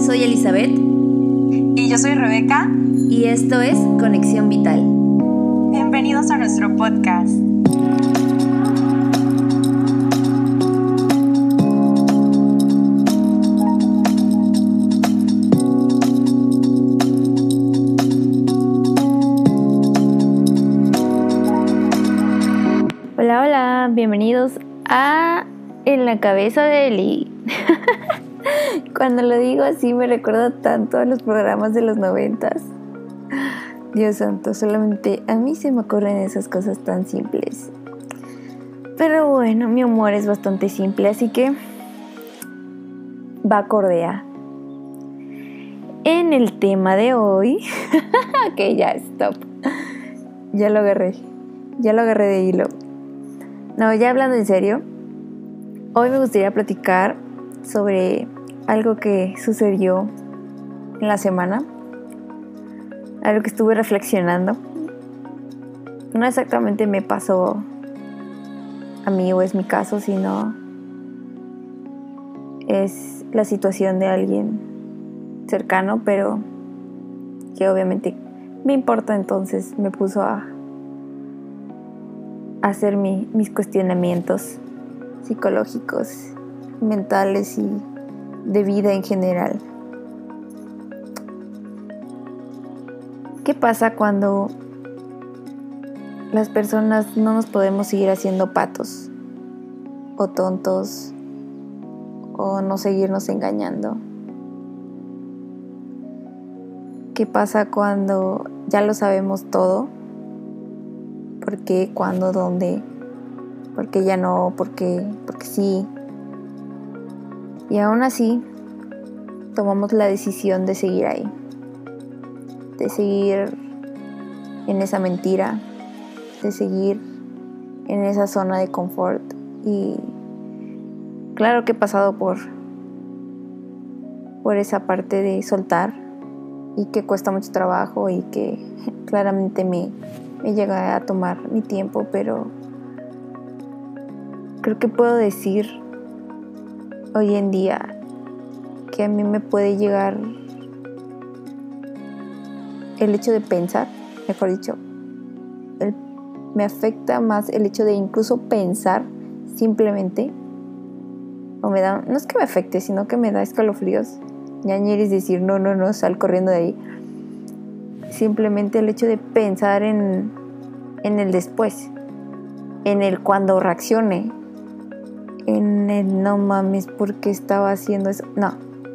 soy Elizabeth. Y yo soy Rebeca. Y esto es Conexión Vital. Bienvenidos a nuestro podcast. Hola, hola, bienvenidos a En la cabeza de Eli. Cuando lo digo así me recuerda tanto a los programas de los noventas. Dios santo, solamente a mí se me ocurren esas cosas tan simples. Pero bueno, mi humor es bastante simple, así que va cordea. En el tema de hoy, ok, ya, stop. Ya lo agarré, ya lo agarré de hilo. No, ya hablando en serio, hoy me gustaría platicar sobre algo que sucedió en la semana, algo que estuve reflexionando. No exactamente me pasó a mí o es mi caso, sino es la situación de alguien cercano, pero que obviamente me importa, entonces me puso a, hacer mis cuestionamientos psicológicos, mentales y de vida en general. ¿Qué pasa cuando las personas no nos podemos seguir haciendo patos o tontos o no seguirnos engañando? ¿Qué pasa cuando ya lo sabemos todo? ¿Por qué? ¿Cuándo? ¿Dónde? ¿Por qué ya no? ¿Por qué? Sí. Y aún así, tomamos la decisión de seguir ahí, de seguir en esa mentira, de seguir en esa zona de confort. Y claro que he pasado por, por esa parte de soltar y que cuesta mucho trabajo y que claramente me, me llega a tomar mi tiempo, pero creo que puedo decir hoy en día que a mí me puede llegar el hecho de pensar, mejor dicho, me afecta más el hecho de incluso pensar simplemente, o me da, no es que me afecte, sino que me da escalofríos, ñañeres decir, no, no, no, sal corriendo de ahí. Simplemente el hecho de pensar en, en el después, en el cuando reaccione, no mames, ¿por qué estaba haciendo eso? No,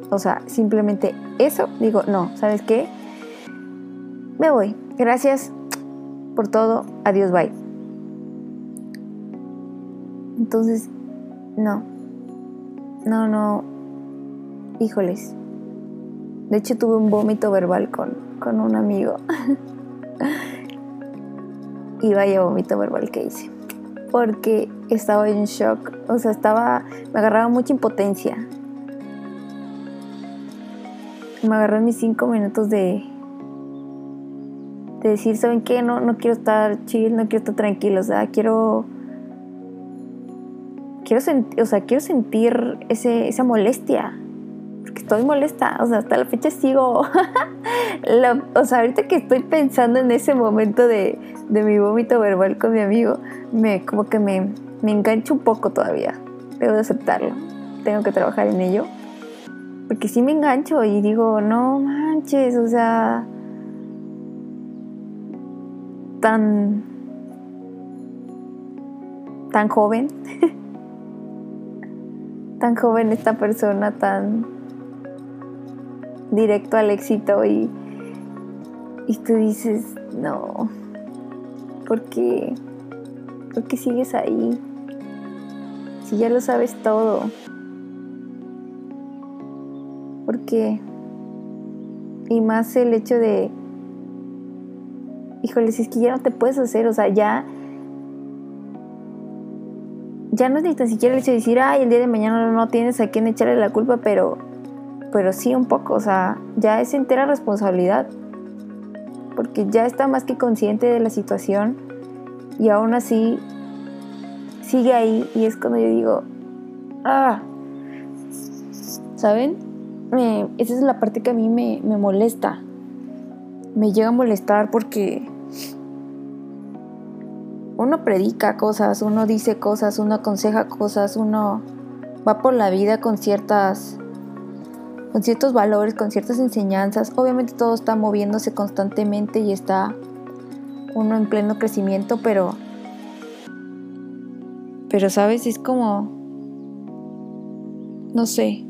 o sea, simplemente eso, digo, no, ¿sabes qué? Me voy, gracias por todo, adiós, bye. Entonces, no, no, no, híjoles. De hecho, tuve un vómito verbal con, con un amigo. y vaya vómito verbal que hice porque estaba en shock, o sea, estaba, me agarraba mucha impotencia. Me agarró mis cinco minutos de, de decir, ¿saben qué? No, no quiero estar chill, no quiero estar tranquilo, o sea, quiero, quiero, sentir, o sea, quiero sentir ese, esa molestia, estoy molesta, o sea, hasta la fecha sigo, o sea, ahorita que estoy pensando en ese momento de, de mi vómito verbal con mi amigo, me como que me, me engancho un poco todavía. Debo de aceptarlo. Tengo que trabajar en ello. Porque sí me engancho y digo, no manches, o sea, tan tan joven. tan joven esta persona, tan directo al éxito y, y tú dices, no, ¿por qué? ¿Por qué sigues ahí? Si ya lo sabes todo. ¿Por qué? Y más el hecho de, híjole, si es que ya no te puedes hacer, o sea, ya, ya no es ni tan siquiera el hecho de decir, ay, el día de mañana no tienes a quién echarle la culpa, pero, pero sí un poco, o sea, ya es entera responsabilidad, porque ya está más que consciente de la situación y aún así sigue ahí y es cuando yo digo, ah, ¿saben? esa es la parte que a mí me, me molesta. Me llega a molestar porque uno predica cosas, uno dice cosas, uno aconseja cosas, uno va por la vida con ciertas con ciertos valores, con ciertas enseñanzas. Obviamente todo está moviéndose constantemente y está uno en pleno crecimiento, pero pero sabes, es como no sé.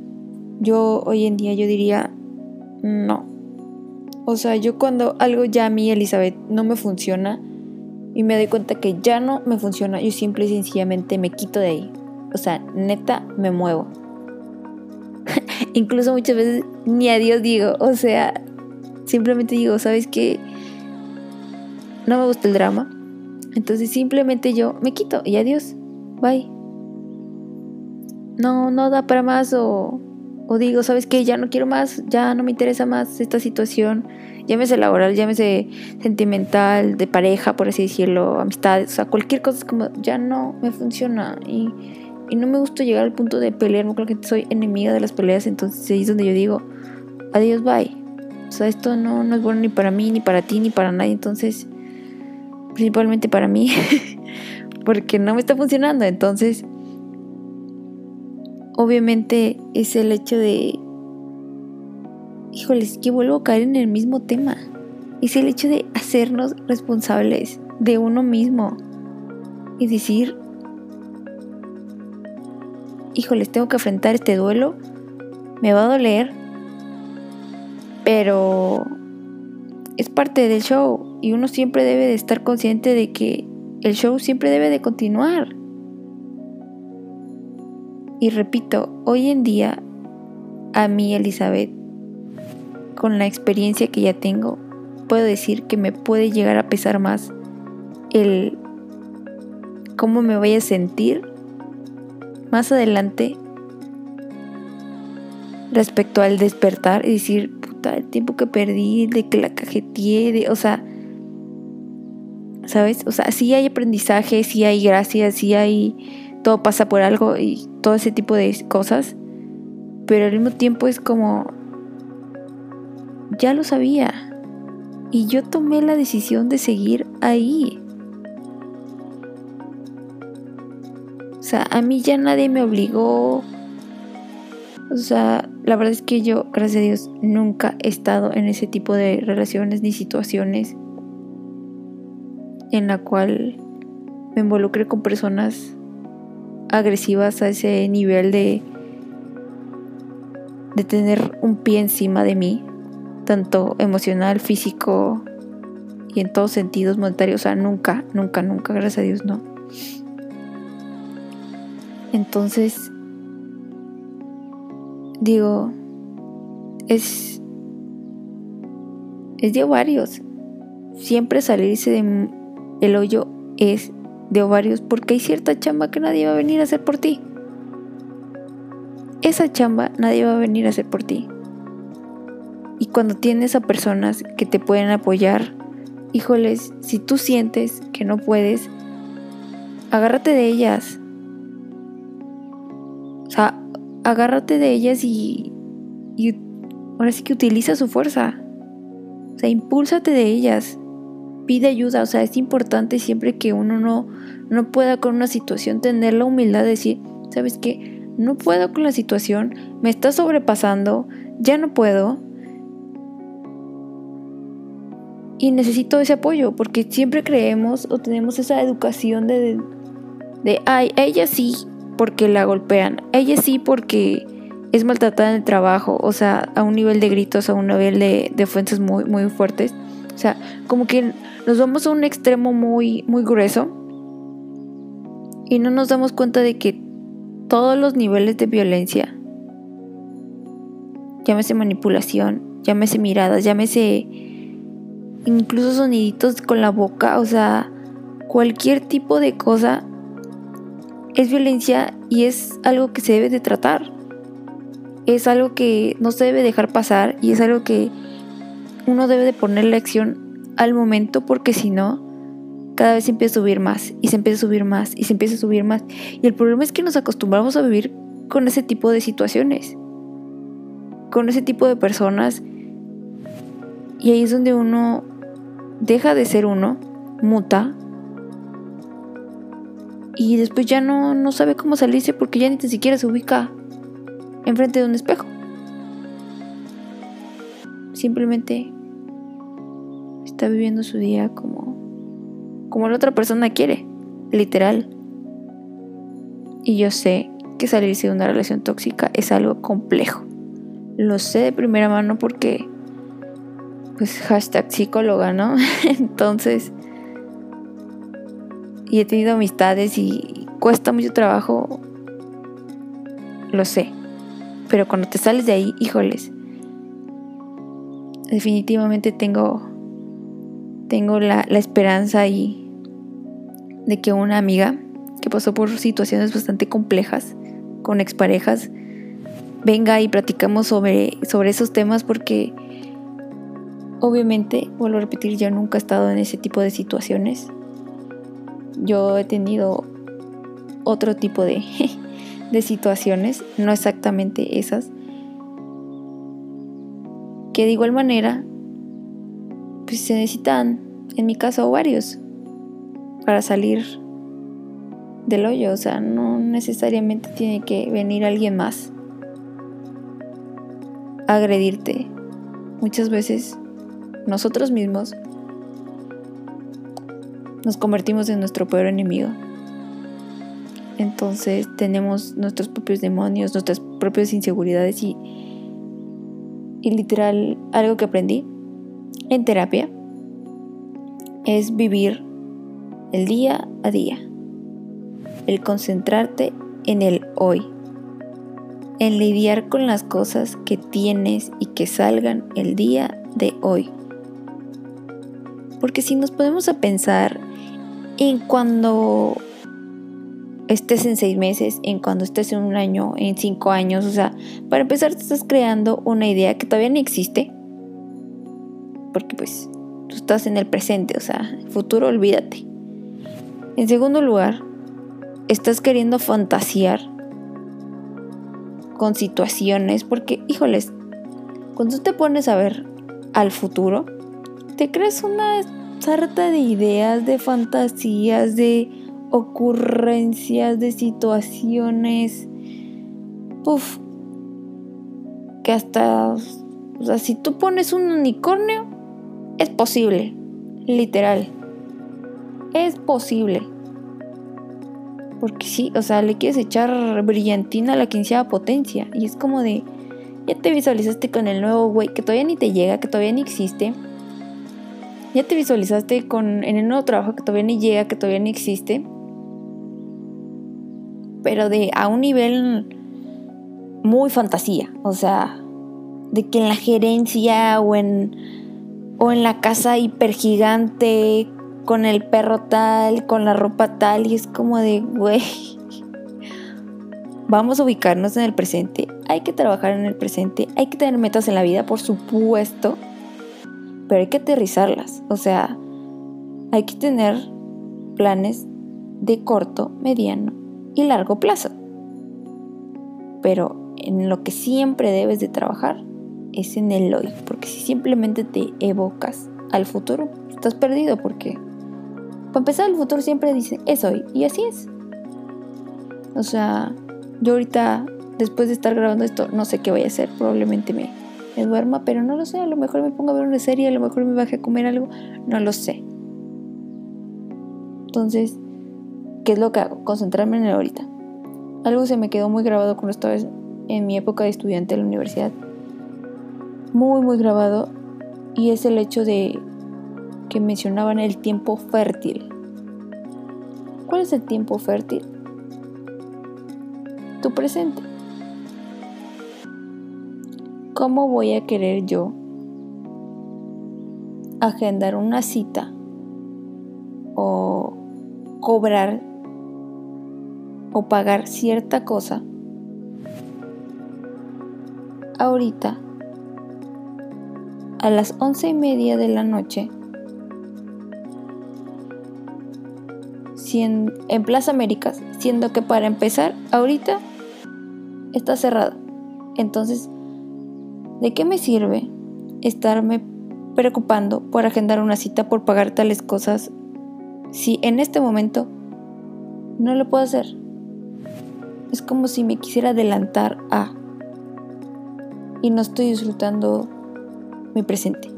Yo hoy en día yo diría no. O sea, yo cuando algo ya a mí, Elizabeth, no me funciona y me doy cuenta que ya no me funciona, yo simple y sencillamente me quito de ahí. O sea, neta, me muevo. Incluso muchas veces ni a Dios digo, o sea, simplemente digo, ¿sabes qué? No me gusta el drama. Entonces simplemente yo me quito y adiós. Bye. No, no da para más o, o digo, ¿sabes qué? Ya no quiero más, ya no me interesa más esta situación. Llámese laboral, llámese sentimental, de pareja, por así decirlo, amistades, o sea, cualquier cosa es como, ya no me funciona. Y y no me gusta llegar al punto de pelearme con la gente, soy enemiga de las peleas, entonces ahí es donde yo digo, adiós, bye. O sea, esto no, no es bueno ni para mí, ni para ti, ni para nadie, entonces, principalmente para mí, porque no me está funcionando, entonces, obviamente es el hecho de, híjoles, que vuelvo a caer en el mismo tema, es el hecho de hacernos responsables de uno mismo y decir, híjoles, tengo que enfrentar este duelo, me va a doler, pero es parte del show y uno siempre debe de estar consciente de que el show siempre debe de continuar. Y repito, hoy en día, a mí, Elizabeth, con la experiencia que ya tengo, puedo decir que me puede llegar a pesar más el cómo me voy a sentir más adelante respecto al despertar y decir, puta, el tiempo que perdí, de que la cajeteé, de, o sea, ¿sabes? O sea, sí hay aprendizaje, sí hay gracia, sí hay, todo pasa por algo y todo ese tipo de cosas, pero al mismo tiempo es como, ya lo sabía y yo tomé la decisión de seguir ahí. Sea, a mí ya nadie me obligó. O sea, la verdad es que yo, gracias a Dios, nunca he estado en ese tipo de relaciones ni situaciones en la cual me involucré con personas agresivas a ese nivel de de tener un pie encima de mí, tanto emocional, físico y en todos sentidos monetarios, o sea, nunca, nunca, nunca, gracias a Dios, no. Entonces, digo, es, es de ovarios. Siempre salirse de el hoyo es de ovarios porque hay cierta chamba que nadie va a venir a hacer por ti. Esa chamba nadie va a venir a hacer por ti. Y cuando tienes a personas que te pueden apoyar, híjoles, si tú sientes que no puedes, agárrate de ellas. O sea, agárrate de ellas y, ahora sí que utiliza su fuerza. O sea, impúlsate de ellas. Pide ayuda. O sea, es importante siempre que uno no, no pueda con una situación tener la humildad de decir, ¿sabes qué? No puedo con la situación, me está sobrepasando, ya no puedo. Y necesito ese apoyo, porque siempre creemos o tenemos esa educación de, de ay, ella sí, porque la golpean. Ella sí porque es maltratada en el trabajo, o sea, a un nivel de gritos, a un nivel de, de muy, muy fuertes. O sea, como que nos vamos a un extremo muy, muy grueso y no nos damos cuenta de que todos los niveles de violencia, llámese manipulación, llámese miradas, llámese incluso soniditos con la boca, o sea, cualquier tipo de cosa es violencia y es algo que se debe de tratar. Es algo que no se debe dejar pasar y es algo que uno debe de ponerle acción al momento porque si no, cada vez se empieza a subir más y se empieza a subir más y se empieza a subir más. Y el problema es que nos acostumbramos a vivir con ese tipo de situaciones. con ese tipo de personas y ahí es donde uno deja de ser uno, muta y después ya no, no sabe cómo salirse porque ya ni siquiera se ubica enfrente de un espejo. Simplemente está viviendo su día como, como la otra persona quiere, literal. Y yo sé que salirse de una relación tóxica es algo complejo. Lo sé de primera mano porque, pues, hashtag psicóloga, ¿no? Entonces, y he tenido amistades y cuesta mucho trabajo, lo sé. Pero cuando te sales de ahí, híjoles, definitivamente tengo, tengo la, esperanza y de que una amiga que pasó por situaciones bastante complejas con exparejas venga y platicamos sobre, sobre esos temas porque obviamente, vuelvo a repetir, yo nunca he estado en ese tipo de situaciones yo he tenido otro tipo de, de situaciones, no exactamente esas, que de igual manera, pues se necesitan, en mi caso, varios para salir del hoyo, o sea, no necesariamente tiene que venir alguien más a agredirte. Muchas veces nosotros mismos nos convertimos en nuestro peor enemigo. Entonces tenemos nuestros propios demonios, nuestras propias inseguridades y, y literal algo que aprendí en terapia es vivir el día a día, el concentrarte en el hoy, en lidiar con las cosas que tienes y que salgan el día de hoy. Porque si nos podemos a pensar en cuando estés en seis meses, en cuando estés en un año, en cinco años. O sea, para empezar te estás creando una idea que todavía no existe. Porque pues tú estás en el presente, o sea, futuro olvídate. En segundo lugar, estás queriendo fantasear con situaciones porque, híjoles, cuando tú te pones a ver al futuro, te crees una sarta de ideas, de fantasías, de ocurrencias, de situaciones. Uf, que hasta, o sea, si tú pones un unicornio, es posible, literal. Es posible. Porque sí, o sea, le quieres echar brillantina a la quinceava potencia. Y es como de, ya te visualizaste con el nuevo güey que todavía ni te llega, que todavía ni existe ya te visualizaste con, en el nuevo trabajo que todavía ni llega, que todavía ni existe, pero de a un nivel muy fantasía, o sea, de que en la gerencia o en, o en la casa hipergigante, con el perro tal, con la ropa tal, y es como de, güey, vamos a ubicarnos en el presente, hay que trabajar en el presente, hay que tener metas en la vida, por supuesto, pero hay que aterrizarlas. O sea, hay que tener planes de corto, mediano y largo plazo. Pero en lo que siempre debes de trabajar es en el hoy, porque si simplemente te evocas al futuro, estás perdido porque para empezar el futuro siempre dice es hoy y así es. O sea, yo ahorita después de estar grabando esto no sé qué voy a hacer, probablemente me me duerma, pero no lo sé, a lo mejor me pongo a ver una serie, a lo mejor me baje a comer algo, no lo sé. Entonces, ¿qué es lo que hago? Concentrarme en el ahorita. Algo se me quedó muy grabado cuando estaba en mi época de estudiante en la universidad. Muy, muy grabado. Y es el hecho de que mencionaban el tiempo fértil. ¿Cuál es el tiempo fértil? Tu presente. ¿Cómo voy a querer yo agendar una cita o cobrar o pagar cierta cosa ahorita a las once y media de la noche en Plaza Américas, siendo que para empezar ahorita está cerrado. Entonces ¿De qué me sirve estarme preocupando por agendar una cita, por pagar tales cosas, si en este momento no lo puedo hacer? Es como si me quisiera adelantar a y no estoy disfrutando mi presente.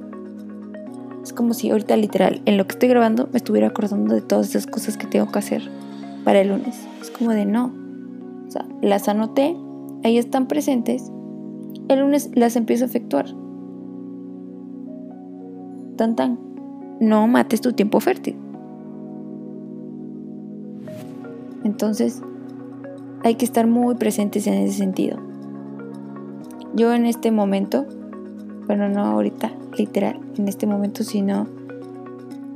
Es como si ahorita literal, en lo que estoy grabando, me estuviera acordando de todas esas cosas que tengo que hacer para el lunes. Es como de no. O sea, las anoté, ahí están presentes. El lunes las empiezo a efectuar. Tan tan. No mates tu tiempo fértil. Entonces, hay que estar muy presentes en ese sentido. Yo en este momento, bueno, no ahorita, literal, en este momento, sino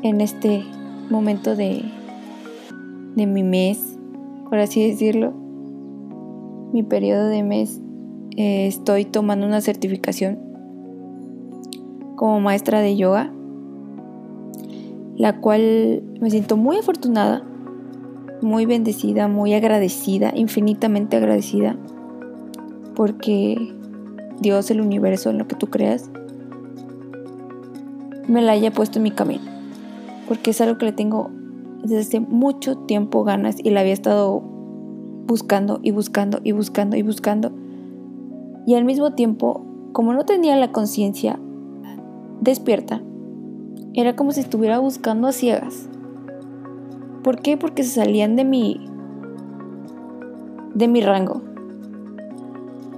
en este momento de, de mi mes, por así decirlo, mi periodo de mes, eh, estoy tomando una certificación como maestra de yoga, la cual me siento muy afortunada, muy bendecida, muy agradecida, infinitamente agradecida, porque Dios, el universo, en lo que tú creas, me la haya puesto en mi camino. Porque es algo que le tengo desde hace mucho tiempo ganas y la había estado buscando y buscando y buscando y buscando. Y al mismo tiempo, como no tenía la conciencia despierta, era como si estuviera buscando a ciegas. ¿Por qué? Porque se salían de mi de mi rango,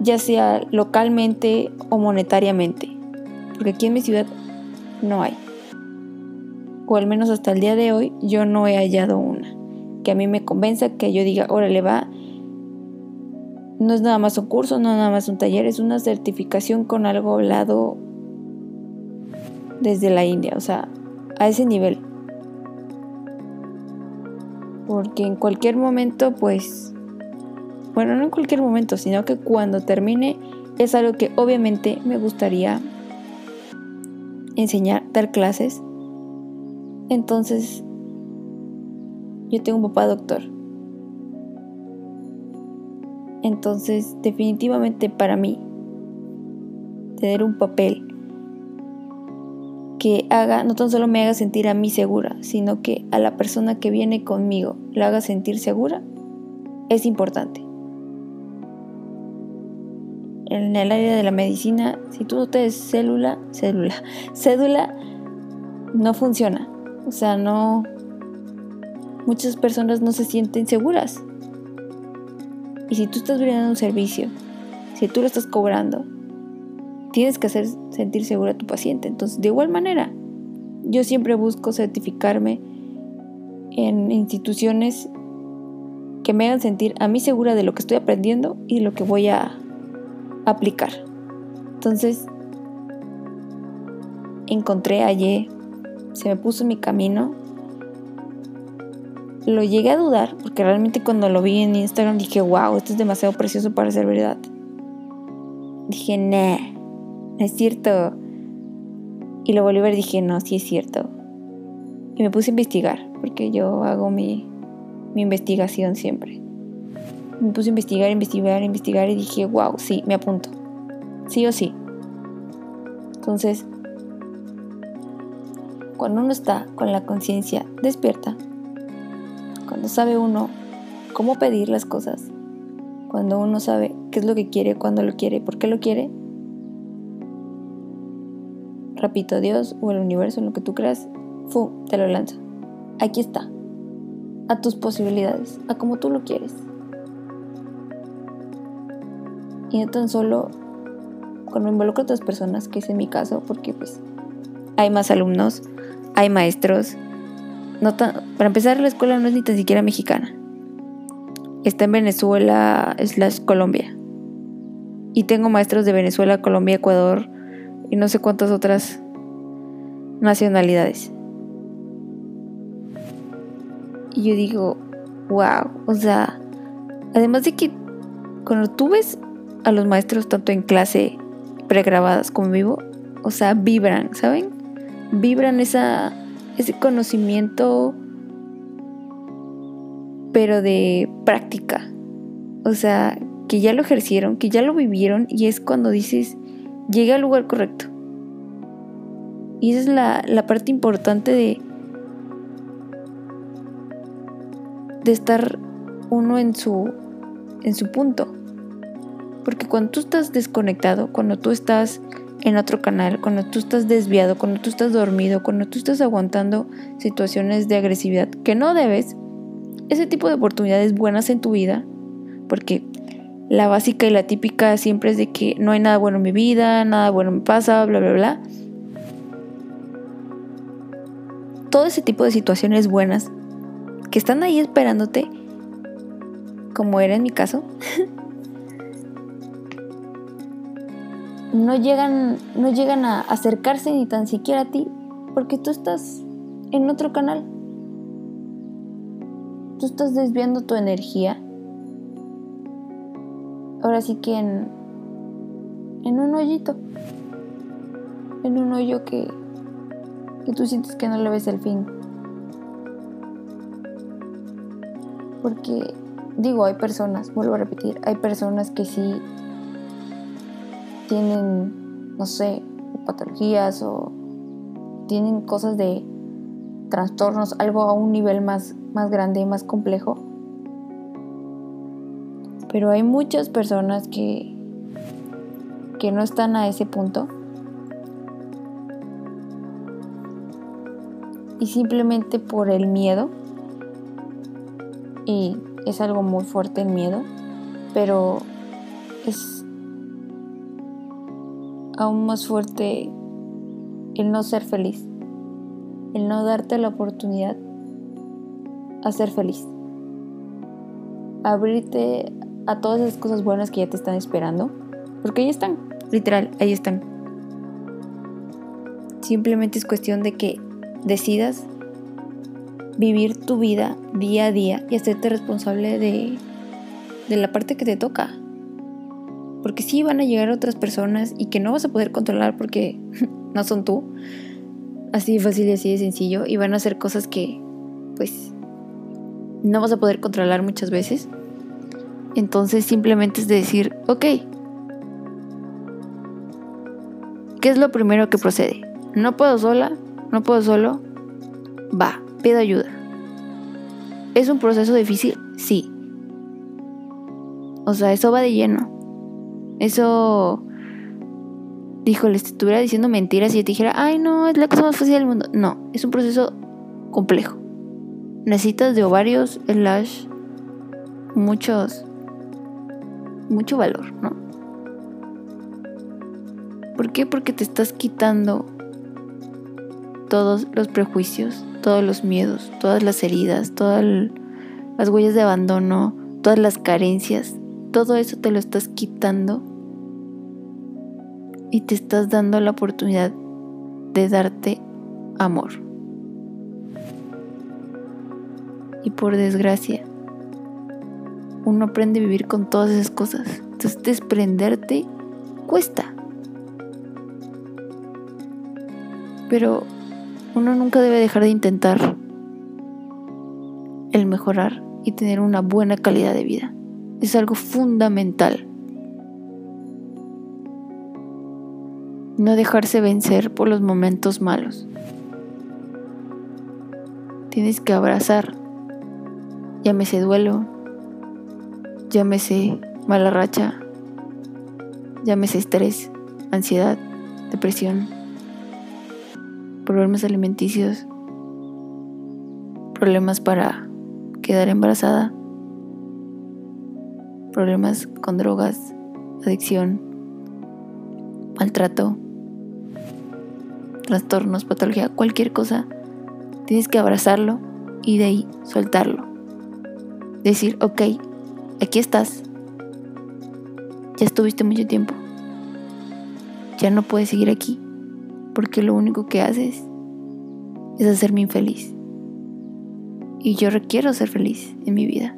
ya sea localmente o monetariamente, porque aquí en mi ciudad no hay. O al menos hasta el día de hoy yo no he hallado una que a mí me convenza, que yo diga, órale va, no es nada más un curso, no es nada más un taller, es una certificación con algo hablado desde la India, o sea, a ese nivel. Porque en cualquier momento, pues, bueno, no en cualquier momento, sino que cuando termine es algo que obviamente me gustaría enseñar, dar clases. Entonces, yo tengo un papá doctor. Entonces, definitivamente para mí, tener un papel que haga, no tan solo me haga sentir a mí segura, sino que a la persona que viene conmigo la haga sentir segura, es importante. En el área de la medicina, si tú no te des célula, célula, cédula, no funciona. O sea, no. Muchas personas no se sienten seguras. Y si tú estás brindando un servicio, si tú lo estás cobrando, tienes que hacer sentir segura a tu paciente. Entonces, de igual manera, yo siempre busco certificarme en instituciones que me hagan sentir a mí segura de lo que estoy aprendiendo y lo que voy a aplicar. Entonces, encontré ayer, se me puso en mi camino. Lo llegué a dudar porque realmente cuando lo vi en Instagram dije, wow, esto es demasiado precioso para ser verdad. Dije, nah, no es cierto. Y lo volví a ver y dije, no, sí es cierto. Y me puse a investigar, porque yo hago mi, mi investigación siempre me puse a investigar, investigar, investigar y dije, wow, sí, me apunto. Sí o sí. Entonces, cuando uno está con la conciencia despierta, sabe uno cómo pedir las cosas, cuando uno sabe qué es lo que quiere, cuándo lo quiere, por qué lo quiere, repito, Dios o el universo, en lo que tú creas, fu, te lo lanza. Aquí está. A tus posibilidades, a como tú lo quieres. y no tan solo cuando involucro a otras personas, que es en mi caso, porque pues hay más alumnos, hay maestros. Para empezar, la escuela no es ni tan siquiera mexicana. Está en Venezuela, la Colombia. Y tengo maestros de Venezuela, Colombia, Ecuador y no sé cuántas otras nacionalidades. Y yo digo, wow, o sea, además de que cuando tú ves a los maestros tanto en clase pregrabadas como vivo, o sea, vibran, ¿saben? Vibran esa, ese conocimiento, pero de práctica. O sea, que ya lo ejercieron, que ya lo vivieron y es cuando dices, llegue al lugar correcto. Y esa es la, la parte importante de, de estar uno en su, en su punto. Porque cuando tú estás desconectado, cuando tú estás en otro canal, cuando tú estás desviado, cuando tú estás dormido, cuando tú estás aguantando situaciones de agresividad que no debes, ese tipo de oportunidades buenas en tu vida, porque la básica y la típica siempre es de que no hay nada bueno en mi vida, nada bueno me pasa, bla, bla, bla. Todo ese tipo de situaciones buenas que están ahí esperándote, como era en mi caso, no llegan, no llegan a acercarse ni tan siquiera a ti, porque tú estás en otro canal. Tú estás desviando tu energía. Ahora sí que en, en un hoyito. En un hoyo que, que tú sientes que no le ves el fin. Porque, digo, hay personas, vuelvo a repetir, hay personas que sí tienen, no sé, patologías o tienen cosas de trastornos, algo a un nivel más, más grande más complejo. Pero hay muchas personas que, que no están a ese punto. Y simplemente por el miedo, y es algo muy fuerte el miedo, pero es aún más fuerte el no ser feliz, el no darte la oportunidad a ser feliz, abrirte a todas esas cosas buenas que ya te están esperando, porque ahí están, literal, ahí están. Simplemente es cuestión de que decidas vivir tu vida día a día y hacerte responsable de, de la parte que te toca. Porque sí van a llegar otras personas y que no vas a poder controlar porque no son tú. Así de fácil y así de sencillo. Y van a hacer cosas que, pues, no vas a poder controlar muchas veces. Entonces simplemente es decir, ok, ¿qué es lo primero que procede? No puedo sola, no puedo solo. Va, pido ayuda. ¿Es un proceso difícil? Sí. O sea, eso va de lleno. Eso, dijo, le estuviera diciendo mentiras y yo te dijera, ay no, es la cosa más fácil del mundo. No, es un proceso complejo. Necesitas de ovarios, slash, muchos, mucho valor, ¿no? ¿Por qué? Porque te estás quitando todos los prejuicios, todos los miedos, todas las heridas, todas las huellas de abandono, todas las carencias, todo eso te lo estás quitando y te estás dando la oportunidad de darte amor. Y por desgracia, uno aprende a vivir con todas esas cosas. Entonces desprenderte cuesta. Pero uno nunca debe dejar de intentar el mejorar y tener una buena calidad de vida. Es algo fundamental. No dejarse vencer por los momentos malos. Tienes que abrazar, llámese duelo, llámese mala racha, llámese estrés, ansiedad, depresión, problemas alimenticios, problemas para quedar embarazada, problemas con drogas, adicción, maltrato, trastornos, patología, cualquier cosa, tienes que abrazarlo y de ahí soltarlo. Decir, ok, aquí estás. Ya estuviste mucho tiempo. Ya no puedes seguir aquí. Porque lo único que haces es hacerme infeliz. Y yo requiero ser feliz en mi vida.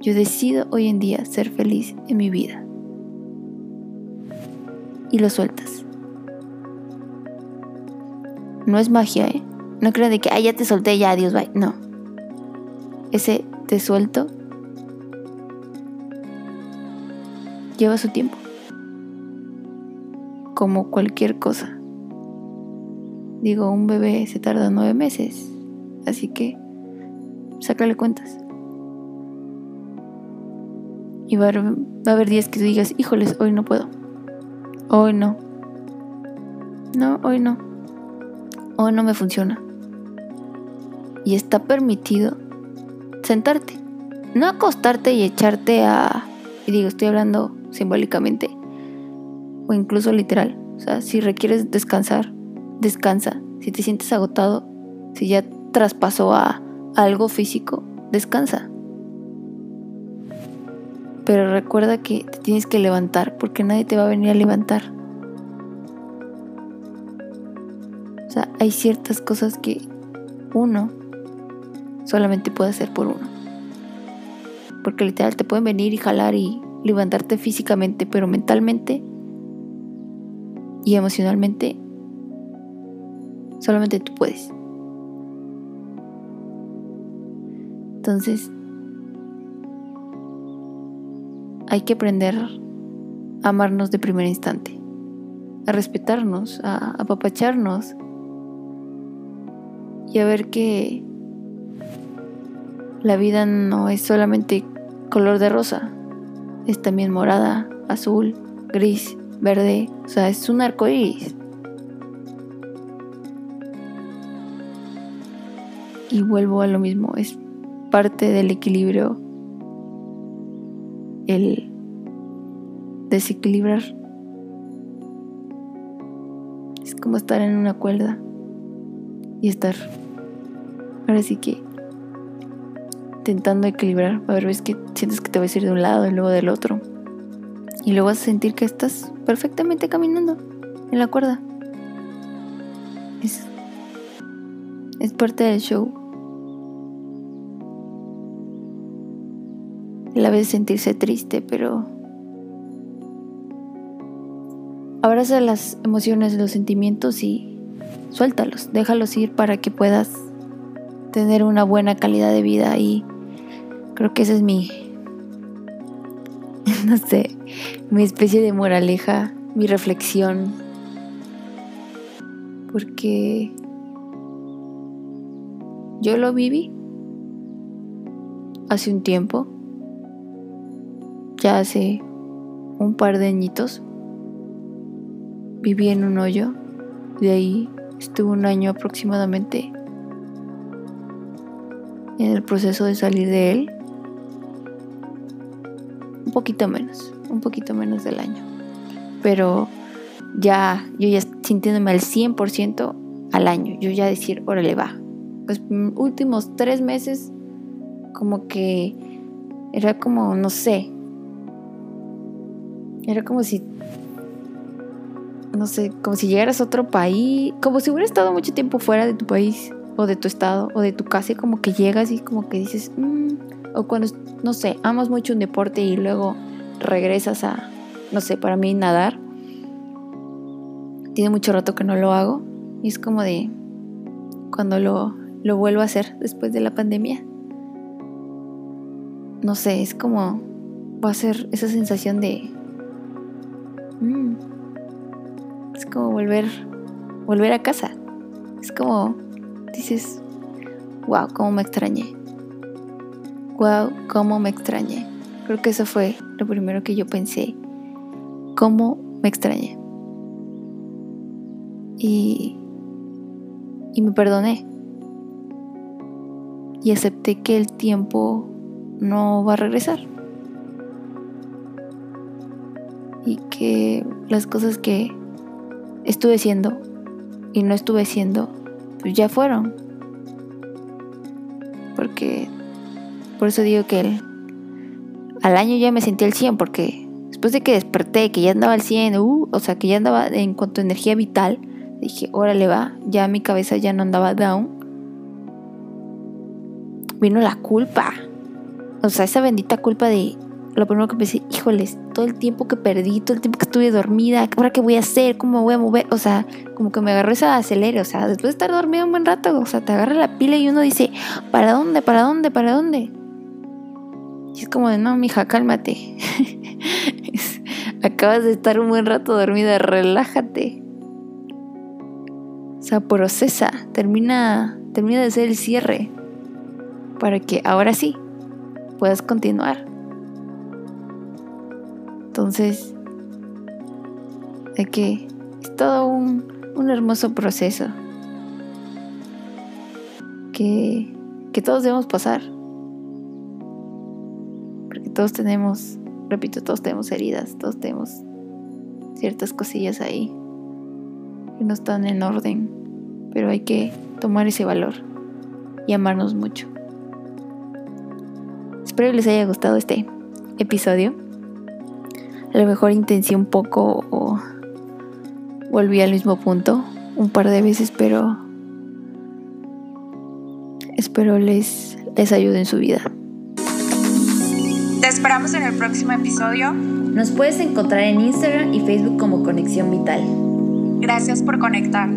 Yo decido hoy en día ser feliz en mi vida. Y lo sueltas. No es magia, ¿eh? No crean de que, ay, ya te solté, ya, adiós, bye. No. Ese te suelto lleva su tiempo. como cualquier cosa. Digo, un bebé se tarda nueve meses, así que sácale cuentas. Y va a, va a haber días que tú digas, híjoles, hoy no puedo. Hoy no. No, hoy no. Hoy no me funciona. Y está permitido sentarte. No acostarte y echarte a... Y digo, estoy hablando simbólicamente. O incluso literal. O sea, si requieres descansar, descansa. Si te sientes agotado, si ya traspasó a algo físico, descansa. Pero recuerda que te tienes que levantar porque nadie te va a venir a levantar. Sea, hay ciertas cosas que uno solamente puede hacer por uno. Porque literal te pueden venir y jalar y levantarte físicamente, pero mentalmente y emocionalmente solamente tú puedes. Entonces, hay que aprender a amarnos de primer instante, a respetarnos, a apapacharnos y a ver que la vida no es solamente color de rosa, es también morada, azul, gris, verde, o sea, es un arco iris. Y vuelvo a lo mismo, es parte del equilibrio el desequilibrar. Es como estar en una cuerda y estar ahora sí que intentando equilibrar. A ver, ves que sientes que te vas a ir de un lado y luego del otro. Y luego vas a sentir que estás perfectamente caminando en la cuerda. Es, es parte del show. la vez sentirse triste, pero abraza las emociones, los sentimientos y suéltalos, déjalos ir para que puedas tener una buena calidad de vida y creo que esa es mi no sé, mi especie de moraleja, mi reflexión porque yo lo viví hace un tiempo ya hace un par de añitos viví en un hoyo. De ahí estuve un año aproximadamente en el proceso de salir de él. Un poquito menos, un poquito menos del año. Pero ya, yo ya sintiéndome al 100% al año. Yo ya decir, órale, va. Pues últimos tres meses, como que era como, no sé, era como si, no sé, como si llegaras a otro país, como si hubieras estado mucho tiempo fuera de tu país o de tu estado o de tu casa y como que llegas y como que dices, mm", o cuando, no sé, amas mucho un deporte y luego regresas a, no sé, para mí nadar. Tiene mucho rato que no lo hago y es como de cuando lo, lo vuelvo a hacer después de la pandemia. No sé, es como va a ser esa sensación de Mm. Es como volver, volver a casa. Es como dices, wow, cómo me extrañé. Wow, cómo me extrañé. Creo que eso fue lo primero que yo pensé. Cómo me extrañé. Y, y me perdoné. Y acepté que el tiempo no va a regresar. y que las cosas que estuve haciendo y no estuve haciendo, pues ya fueron. Porque por eso digo que el, al año ya me sentí al 100, porque después de que desperté, que ya andaba al 100, uh, o sea, que ya andaba en cuanto a energía vital, dije, órale va, ya mi cabeza ya no andaba down. Vino la culpa. O sea, esa bendita culpa de lo primero que pensé, híjoles, todo el tiempo que perdí, todo el tiempo que estuve dormida, ¿ahora qué voy a hacer? ¿Cómo voy a mover? O sea, como que me agarró esa acelere, o sea, después de estar dormida un buen rato, o sea, te agarra la pila y uno dice, ¿para dónde? ¿Para dónde? ¿Para dónde? Y es como de, no, mija, cálmate. Acabas de estar un buen rato dormida, relájate. O sea, procesa, termina, termina de hacer el cierre para que ahora sí puedas continuar. Entonces, que es todo un, un hermoso proceso que, que todos debemos pasar. Porque todos tenemos, repito, todos tenemos heridas, todos tenemos ciertas cosillas ahí que no están en orden, pero hay que tomar ese valor y amarnos mucho. Espero que les haya gustado este episodio. A lo mejor intenté un poco o volví al mismo punto un par de veces, pero espero les, les ayude en su vida. Te esperamos en el próximo episodio. Nos puedes encontrar en Instagram y Facebook como Conexión Vital. Gracias por conectar.